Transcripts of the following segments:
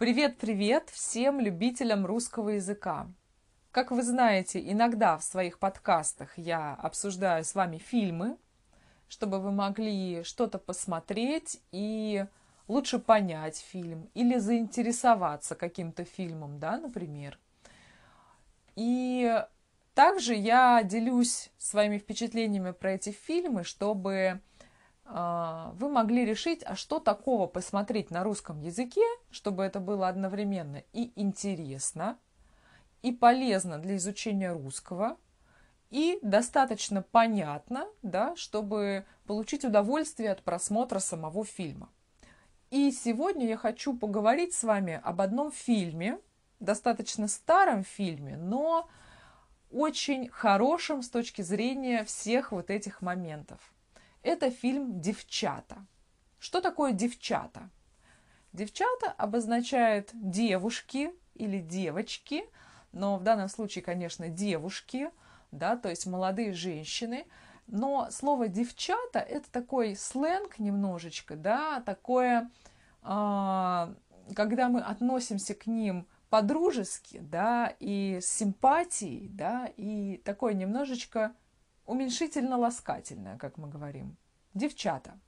Привет-привет всем любителям русского языка! Как вы знаете, иногда в своих подкастах я обсуждаю с вами фильмы, чтобы вы могли что-то посмотреть и лучше понять фильм или заинтересоваться каким-то фильмом, да, например. И также я делюсь своими впечатлениями про эти фильмы, чтобы вы могли решить, а что такого посмотреть на русском языке, чтобы это было одновременно и интересно, и полезно для изучения русского, и достаточно понятно, да, чтобы получить удовольствие от просмотра самого фильма. И сегодня я хочу поговорить с вами об одном фильме, достаточно старом фильме, но очень хорошем с точки зрения всех вот этих моментов – это фильм «Девчата». Что такое «девчата»? Девчата обозначает девушки или девочки, но в данном случае, конечно, девушки, да, то есть молодые женщины. Но слово «девчата» – это такой сленг немножечко, да, такое, э, когда мы относимся к ним по-дружески, да, и с симпатией, да, и такое немножечко уменьшительно-ласкательное, как мы говорим. Девчата.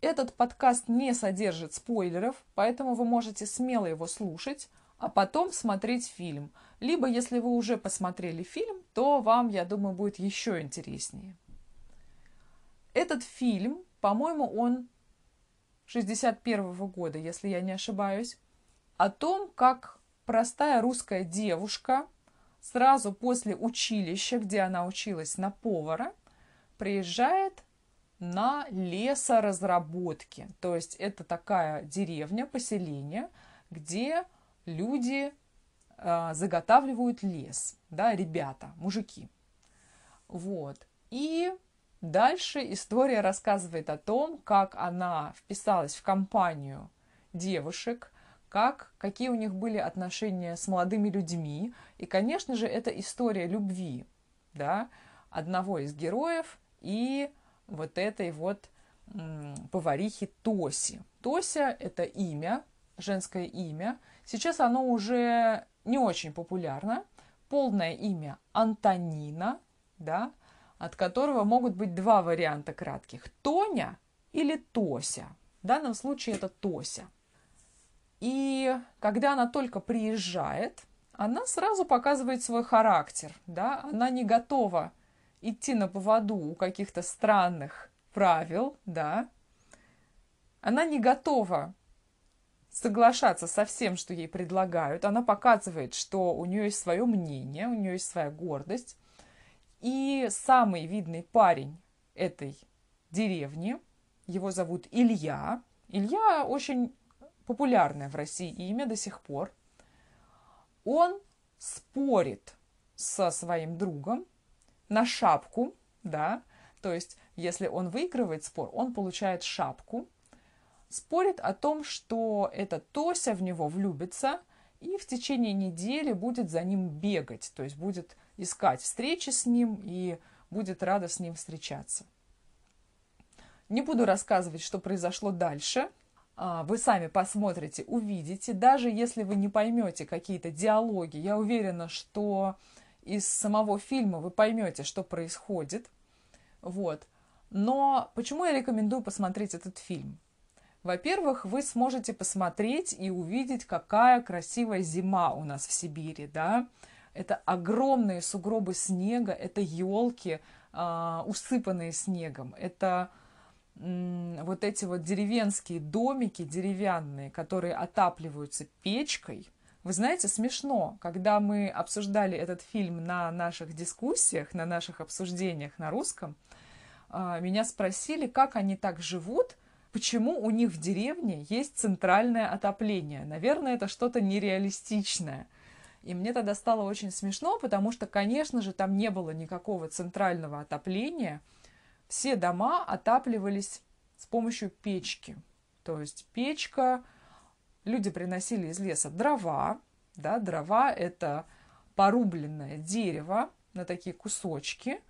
Этот подкаст не содержит спойлеров, поэтому вы можете смело его слушать, а потом смотреть фильм. Либо, если вы уже посмотрели фильм, то вам, я думаю, будет еще интереснее. Этот фильм, по-моему, он 61 -го года, если я не ошибаюсь, о том, как простая русская девушка сразу после училища, где она училась на повара, приезжает на лесоразработки. То есть это такая деревня, поселение, где люди э, заготавливают лес, да, ребята, мужики. Вот. И дальше история рассказывает о том, как она вписалась в компанию девушек, как, какие у них были отношения с молодыми людьми. И, конечно же, это история любви да, одного из героев и вот этой вот поварихи Тоси. Тося – это имя, женское имя. Сейчас оно уже не очень популярно. Полное имя Антонина, да, от которого могут быть два варианта кратких. Тоня или Тося. В данном случае это Тося. И когда она только приезжает, она сразу показывает свой характер, да, она не готова идти на поводу у каких-то странных правил, да, она не готова соглашаться со всем, что ей предлагают, она показывает, что у нее есть свое мнение, у нее есть своя гордость, и самый видный парень этой деревни, его зовут Илья. Илья очень популярное в России имя до сих пор, он спорит со своим другом на шапку, да, то есть если он выигрывает спор, он получает шапку, спорит о том, что эта Тося в него влюбится и в течение недели будет за ним бегать, то есть будет искать встречи с ним и будет рада с ним встречаться. Не буду рассказывать, что произошло дальше, вы сами посмотрите, увидите, даже если вы не поймете какие-то диалоги, я уверена, что из самого фильма вы поймете, что происходит. Вот. Но почему я рекомендую посмотреть этот фильм? Во-первых, вы сможете посмотреть и увидеть, какая красивая зима у нас в Сибири, да. Это огромные сугробы снега, это елки, э, усыпанные снегом, это вот эти вот деревенские домики деревянные, которые отапливаются печкой. Вы знаете, смешно, когда мы обсуждали этот фильм на наших дискуссиях, на наших обсуждениях на русском, а, меня спросили, как они так живут, почему у них в деревне есть центральное отопление. Наверное, это что-то нереалистичное. И мне тогда стало очень смешно, потому что, конечно же, там не было никакого центрального отопления – все дома отапливались с помощью печки. То есть печка, люди приносили из леса дрова, да, дрова это порубленное дерево на такие кусочки,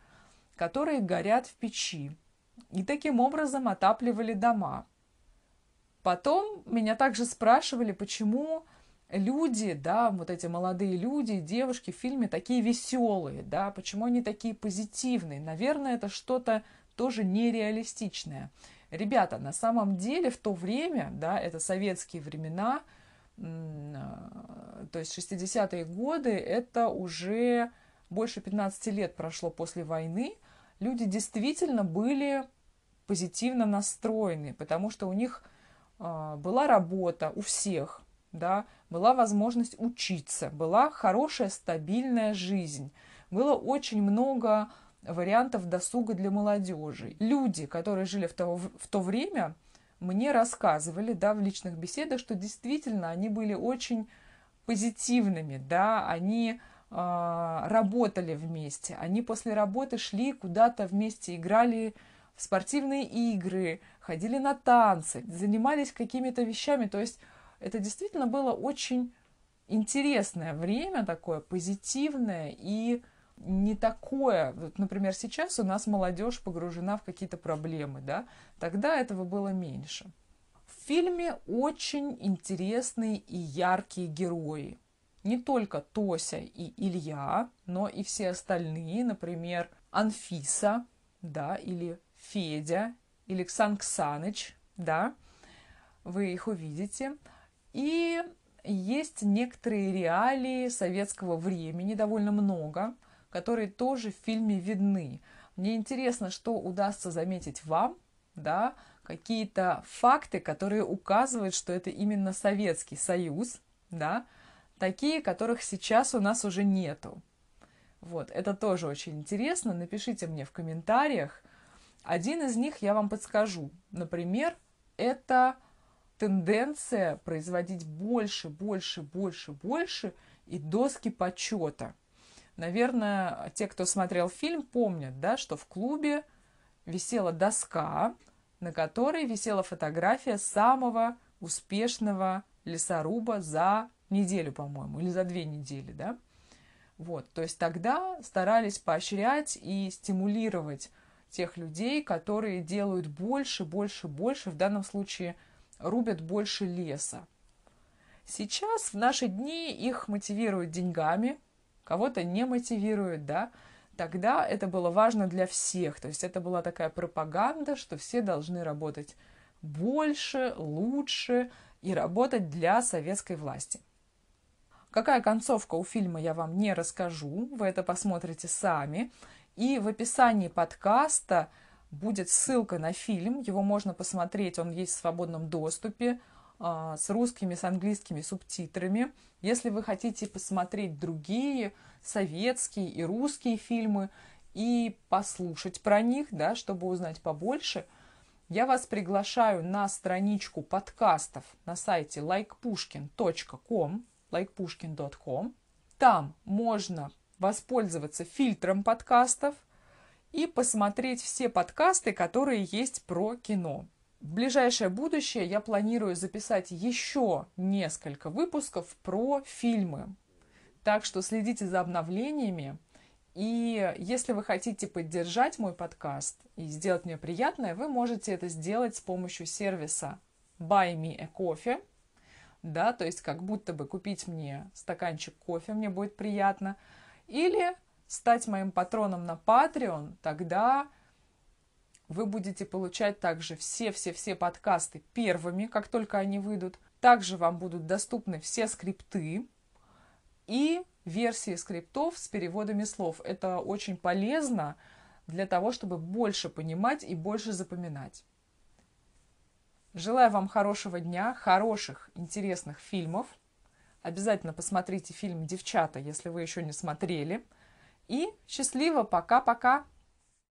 которые горят в печи. И таким образом отапливали дома. Потом меня также спрашивали, почему люди, да, вот эти молодые люди, девушки в фильме такие веселые, да, почему они такие позитивные. Наверное, это что-то тоже нереалистичное. Ребята, на самом деле в то время, да, это советские времена, то есть 60-е годы, это уже больше 15 лет прошло после войны, люди действительно были позитивно настроены, потому что у них э, была работа у всех, да, была возможность учиться, была хорошая стабильная жизнь, было очень много вариантов досуга для молодежи. Люди, которые жили в то, в то время, мне рассказывали, да, в личных беседах, что действительно они были очень позитивными, да, они э, работали вместе, они после работы шли куда-то вместе, играли в спортивные игры, ходили на танцы, занимались какими-то вещами, то есть это действительно было очень интересное время такое, позитивное и не такое. Вот, например, сейчас у нас молодежь погружена в какие-то проблемы, да, тогда этого было меньше. В фильме очень интересные и яркие герои. Не только Тося и Илья, но и все остальные, например, Анфиса, да, или Федя, или Ксан Ксаныч, да, вы их увидите. И есть некоторые реалии советского времени, довольно много, которые тоже в фильме видны. Мне интересно, что удастся заметить вам, да, какие-то факты, которые указывают, что это именно Советский Союз, да, такие, которых сейчас у нас уже нету. Вот, это тоже очень интересно. Напишите мне в комментариях. Один из них я вам подскажу. Например, это тенденция производить больше, больше, больше, больше и доски почета. Наверное, те, кто смотрел фильм, помнят, да, что в клубе висела доска, на которой висела фотография самого успешного лесоруба за неделю, по-моему, или за две недели, да. Вот, то есть тогда старались поощрять и стимулировать тех людей, которые делают больше, больше, больше, в данном случае – рубят больше леса. Сейчас, в наши дни, их мотивируют деньгами, кого-то не мотивируют, да, тогда это было важно для всех. То есть это была такая пропаганда, что все должны работать больше, лучше и работать для советской власти. Какая концовка у фильма, я вам не расскажу, вы это посмотрите сами. И в описании подкаста будет ссылка на фильм, его можно посмотреть, он есть в свободном доступе, с русскими, с английскими субтитрами. Если вы хотите посмотреть другие советские и русские фильмы и послушать про них, да, чтобы узнать побольше, я вас приглашаю на страничку подкастов на сайте likepushkin.com, likepushkin.com. Там можно воспользоваться фильтром подкастов, и посмотреть все подкасты, которые есть про кино. В ближайшее будущее я планирую записать еще несколько выпусков про фильмы. Так что следите за обновлениями. И если вы хотите поддержать мой подкаст и сделать мне приятное, вы можете это сделать с помощью сервиса Buy Me a Coffee. Да, то есть как будто бы купить мне стаканчик кофе, мне будет приятно. Или стать моим патроном на Patreon, тогда вы будете получать также все-все-все подкасты первыми, как только они выйдут. Также вам будут доступны все скрипты и версии скриптов с переводами слов. Это очень полезно для того, чтобы больше понимать и больше запоминать. Желаю вам хорошего дня, хороших, интересных фильмов. Обязательно посмотрите фильм «Девчата», если вы еще не смотрели – и счастливо, пока-пока!